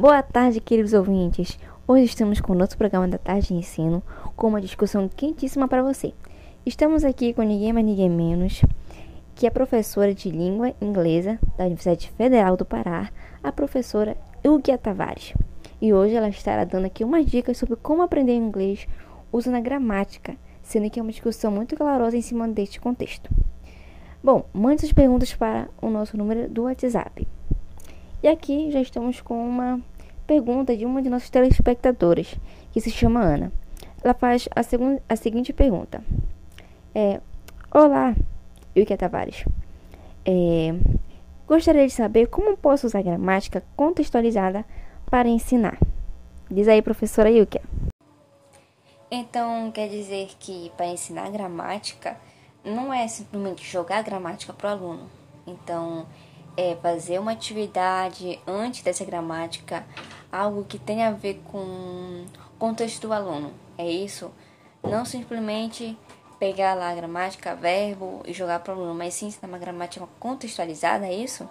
Boa tarde, queridos ouvintes. Hoje estamos com o nosso programa da tarde de ensino com uma discussão quentíssima para você. Estamos aqui com ninguém mais ninguém menos que a professora de língua inglesa da Universidade Federal do Pará, a professora Ilgia Tavares. E hoje ela estará dando aqui umas dicas sobre como aprender inglês usando a gramática, sendo que é uma discussão muito calorosa em cima deste contexto. Bom, mande suas perguntas para o nosso número do WhatsApp e aqui já estamos com uma pergunta de uma de nossas telespectadoras, que se chama Ana. Ela faz a, a seguinte pergunta. É, Olá, Yuki Tavares. É, gostaria de saber como posso usar gramática contextualizada para ensinar. Diz aí, professora Yuki. Então, quer dizer que para ensinar gramática não é simplesmente jogar gramática para o aluno. Então, é fazer uma atividade antes dessa gramática, algo que tenha a ver com o contexto do aluno. É isso? Não simplesmente pegar lá a gramática, verbo e jogar para o aluno, mas sim ensinar uma gramática contextualizada, é isso?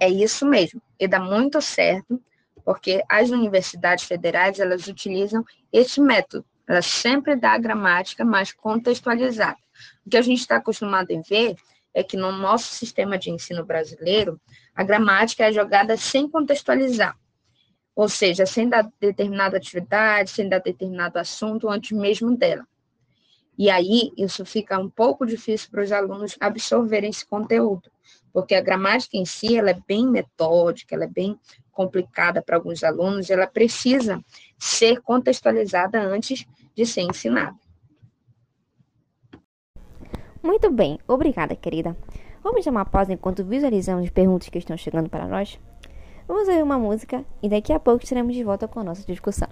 É isso mesmo. E dá muito certo, porque as universidades federais, elas utilizam esse método. Elas sempre dão a gramática mais contextualizada. O que a gente está acostumado em ver é que no nosso sistema de ensino brasileiro, a gramática é jogada sem contextualizar, ou seja, sem dar determinada atividade, sem dar determinado assunto antes mesmo dela. E aí, isso fica um pouco difícil para os alunos absorverem esse conteúdo, porque a gramática em si, ela é bem metódica, ela é bem complicada para alguns alunos, ela precisa ser contextualizada antes de ser ensinada. Muito bem, obrigada, querida. Vamos dar uma pausa enquanto visualizamos as perguntas que estão chegando para nós? Vamos ouvir uma música e daqui a pouco estaremos de volta com a nossa discussão.